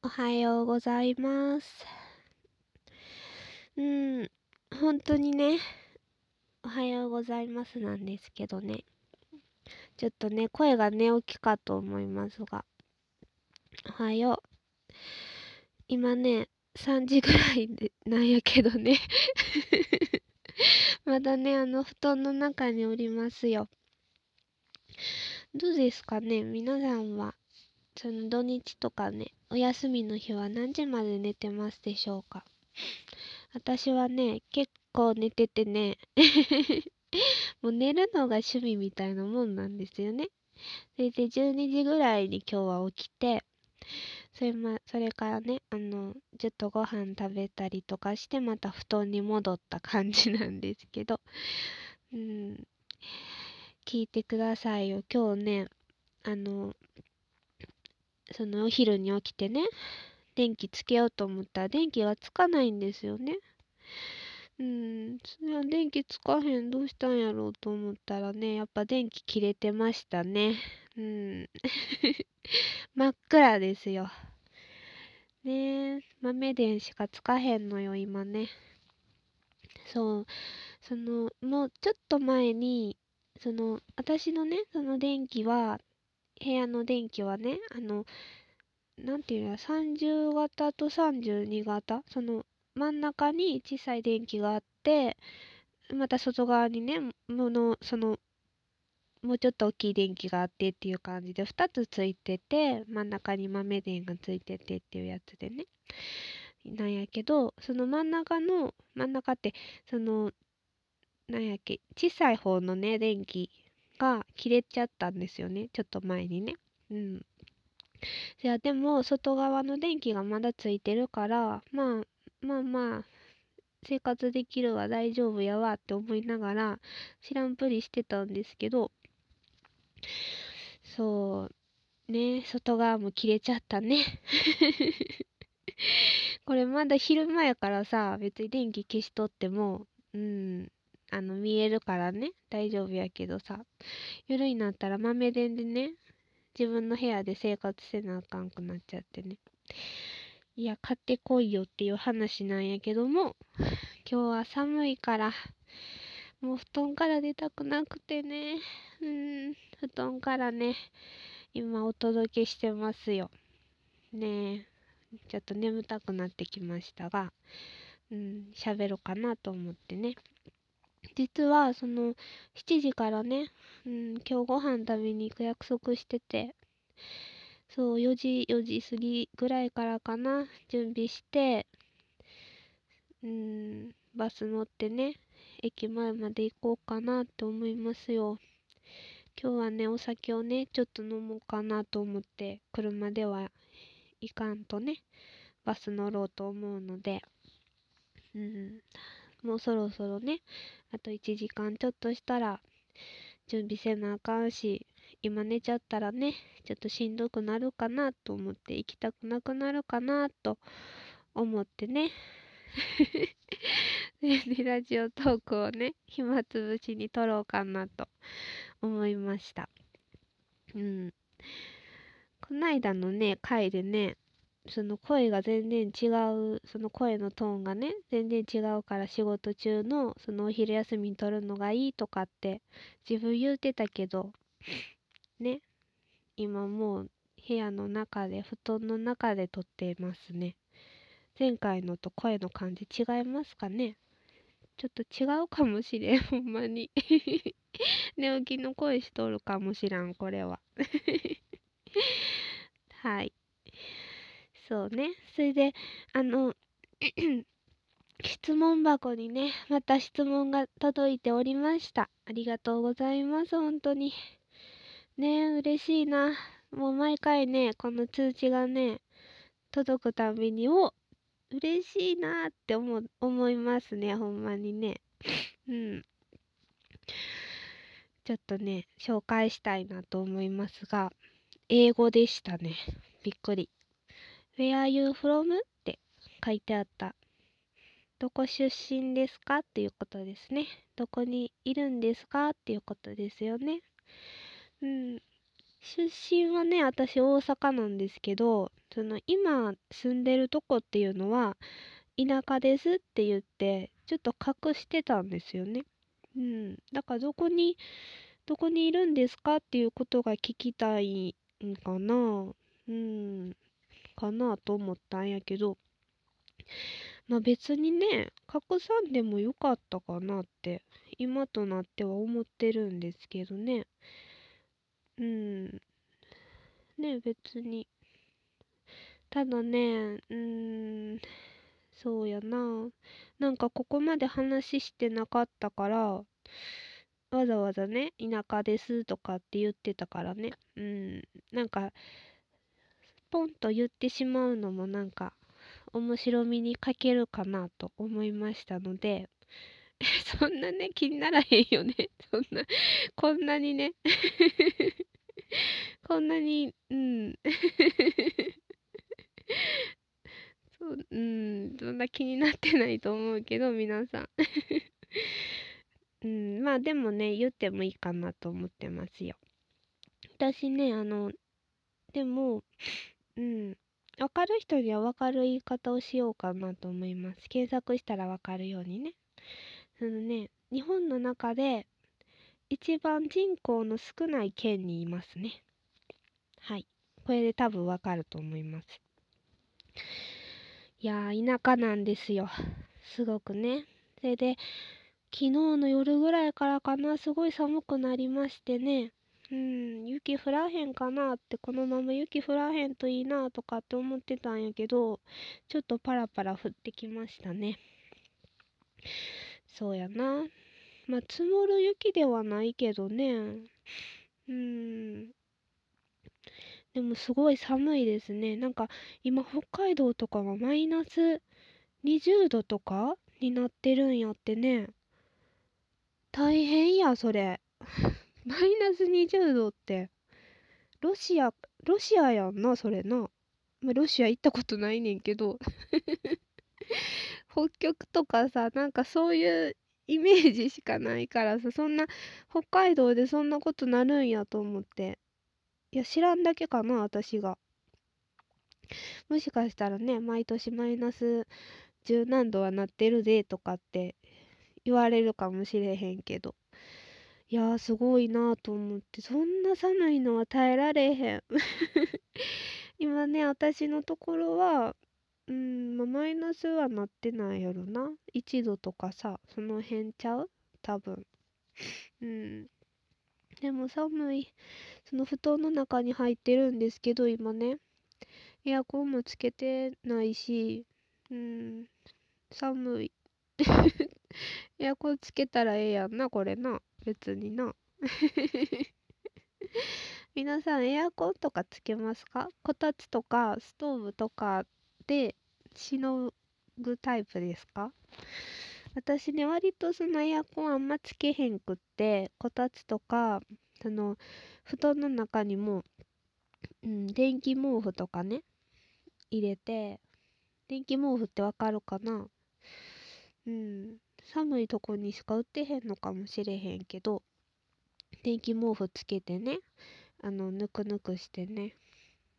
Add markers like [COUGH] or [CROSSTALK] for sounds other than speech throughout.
おはようございます。うん、本当にね、おはようございますなんですけどね。ちょっとね、声が寝起きかと思いますが。おはよう。今ね、3時ぐらいでなんやけどね [LAUGHS] まだね、あの、布団の中におりますよ。どうですかね皆さんは、その土日とかね、お休みの日は何時まで寝てますでしょうか私はね、結構寝ててね [LAUGHS] もう寝るのが趣味みたいなもんなんですよね。それで12時ぐらいに今日は起きて、それま、それからね、あの、ちょっとご飯食べたりとかして、また布団に戻った感じなんですけど、うん、聞いてくださいよ。今日ね、あの、そのお昼に起きてね、電気つけようと思ったら電気がつかないんですよね。うん、それは電気つかへん、どうしたんやろうと思ったらね、やっぱ電気切れてましたね。うん。[LAUGHS] 真っ暗ですよ。ねえ、豆電しかつかへんのよ、今ね。そう、その、もうちょっと前に、その、私のね、その電気は、部屋の電気はね、あの、なんていうの、30型と32型、その真ん中に小さい電気があって、また外側にね、もの、その、もうちょっと大きい電気があってっていう感じで2つついてて、真ん中に豆電がついててっていうやつでね。なんやけど、その真ん中の、真ん中って、その、なんやっけ、小さい方のね、電気が切れちゃったんですよね。ちょっと前にね。うん。いや、でも、外側の電気がまだついてるから、まあ、まあまあ、生活できるわ、大丈夫やわって思いながら、知らんぷりしてたんですけど、そう、ね、外側も切れちゃったね。[LAUGHS] これまだ昼間やからさ、別に電気消しとっても、うん、あの、見えるからね、大丈夫やけどさ、夜になったら豆電でね、自分の部屋で生活せなあかんくなっちゃってね。いや、買ってこいよっていう話なんやけども、今日は寒いから、もう布団から出たくなくてね、うん、布団からね、今お届けしてますよ。ねえ、ちょっと眠たくなってきましたが、うん、喋ろうかなと思ってね。実は、その、7時からね、うん、今日ご飯食べに行く約束してて、そう、4時、4時過ぎぐらいからかな、準備して、うん、バス乗ってね、駅前まで行こうかなと思いますよ。今日はね、お酒をね、ちょっと飲もうかなと思って、車ではいかんとね、バス乗ろうと思うので、うん、もうそろそろね、あと1時間ちょっとしたら、準備せなあかんし、今寝ちゃったらね、ちょっとしんどくなるかなと思って、行きたくなくなるかなと思ってね。[LAUGHS] で、ラジオトークをね、暇つぶしに撮ろうかなと思いました。うん。こないだのね、回でね、その声が全然違う、その声のトーンがね、全然違うから仕事中のそのお昼休みに撮るのがいいとかって自分言うてたけど、ね、今もう部屋の中で、布団の中で撮ってますね。前回のと声の感じ違いますかね？ちょっと違うかもしれん、ほんまに。[LAUGHS] 寝起きの声しとるかもしらん、これは。[LAUGHS] はい。そうね。それで、あの、[CLEARS THROAT] 質問箱にね、また質問が届いておりました。ありがとうございます、本当に。ね嬉しいな。もう毎回ね、この通知がね、届くたびに、お嬉しいなって思思いますね、ほんまにね。うん。ちょっとね、紹介したいなと思いますが、英語でしたね。びっくり。Where are you from? って書いてあった。どこ出身ですか？っていうことですね。どこにいるんですか？っていうことですよね。うん。出身はね、私大阪なんですけど、その今住んでるとこっていうのは、田舎ですって言って、ちょっと隠してたんですよね。うん。だからどこに、どこにいるんですか？っていうことが聞きたいんかな。うん。かなと思ったんやけど、まあ別にね、隠さんでもよかったかなって、今となっては思ってるんですけどね。うん。ね、別に。ただね、うん、そうやな。なんかここまで話してなかったから、わざわざね、田舎ですとかって言ってたからね。うん。なんか、ポンと言ってしまうのもなんか、面白みに欠けるかなと思いましたので、[LAUGHS] そんなね、気にならへんよね。[LAUGHS] そんな、こんなにね。[LAUGHS] こんなに、うん。そう、ん、そんな気になってないと思うけど、皆さん。うん、まあでもね、言ってもいいかなと思ってますよ。私ね、あの、でも、うん、わかる人にはわかる言い方をしようかなと思います。検索したらわかるようにね。そのね、日本の中で一番人口の少ない県にいますね。はい。これで多分わかると思います。いや、田舎なんですよ。すごくね。それで、昨日の夜ぐらいからかな、すごい寒くなりましてね。うん、雪降らへんかなって、このまま雪降らへんといいなとかって思ってたんやけど、ちょっとパラパラ降ってきましたね。そうやな。まあ、積もる雪ではないけどね。うん。でもすごい寒いですね。なんか今北海道とかはマイナス20度とかになってるんやってね。大変や、それ。マイナス20度って、ロシア、ロシアやんな、それな。まあ、ロシア行ったことないねんけど。[LAUGHS] 北極とかさ、なんかそういうイメージしかないからさ、そんな、北海道でそんなことなるんやと思って。いや、知らんだけかな、私が。もしかしたらね、毎年マイナス十何度はなってるでとかって言われるかもしれへんけど。いやーすごいなーと思ってそんな寒いのは耐えられへん。[LAUGHS] 今ね私のところはうん、ま、マイナスはなってないやろな。1度とかさその辺ちゃう？多分。うん。でも寒い。その布団の中に入ってるんですけど今ね。エアコンもつけてないしうん。寒い。[LAUGHS] エアコンつけたらええやんなこれな。別にな。[LAUGHS] 皆さんエアコンとかつけますか？こたつとかストーブとかでしのぐタイプですか？私ね割とそのエアコンあんまつけへんくってこたつとかその布団の中にも、うん、電気毛布とかね入れて電気毛布ってわかるかな？うん。寒いとこにしか売ってへんのかもしれへんけど電気毛布つけてねあのぬくぬくしてね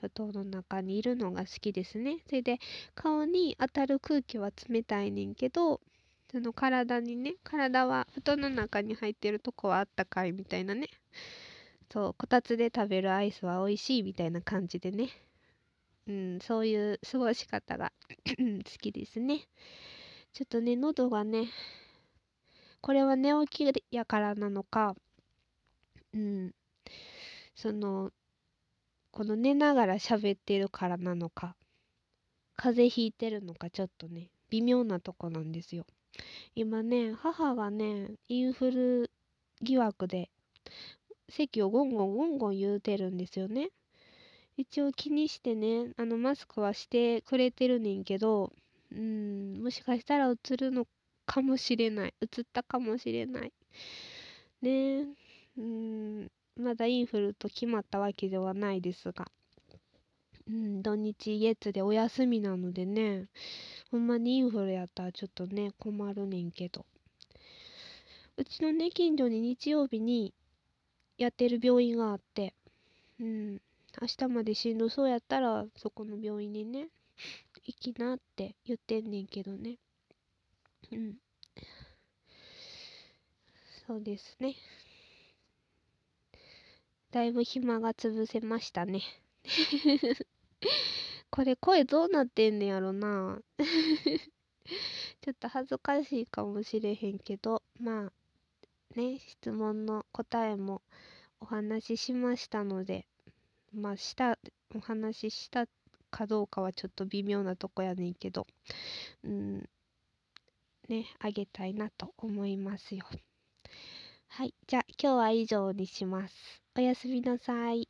布団の中にいるのが好きですね。それで顔に当たる空気は冷たいねんけどその体にね体は布団の中に入ってるとこはあったかいみたいなね。そうこたつで食べるアイスは美味しいみたいな感じでね。うんそういう過ごし方が [CLEARS THROAT] 好きですね。ちょっとね、喉がね、これは寝起きやからなのか、うん、その、この寝ながら喋ってるからなのか、風邪ひいてるのかちょっとね、微妙なとこなんですよ。今ね、母がね、インフル疑惑で、席をゴンゴンゴンゴン言うてるんですよね。一応気にしてね、あのマスクはしてくれてるねんけど、うん、もしかしたら映るのかもしれない。映ったかもしれない。ねうん、まだインフルと決まったわけではないですが。うん、土日月でお休みなのでね、ほんまにインフルやったらちょっとね、困るねんけど。うちのね、近所に日曜日にやってる病院があって、うん。明日までしんどそうやったら、そこの病院にね、行きなって言ってんねんけどね。うん。そうですね。だいぶ暇が潰せましたね。[LAUGHS] これ声どうなってんねやろな [LAUGHS] ちょっと恥ずかしいかもしれへんけど、まあ、ね、質問の答えもお話ししましたので、まあ、した、お話ししたかどうかはちょっと微妙なとこやねんけど、うん、ね、あげたいなと思いますよ。はい。じゃあ、今日は以上にします。おやすみなさい。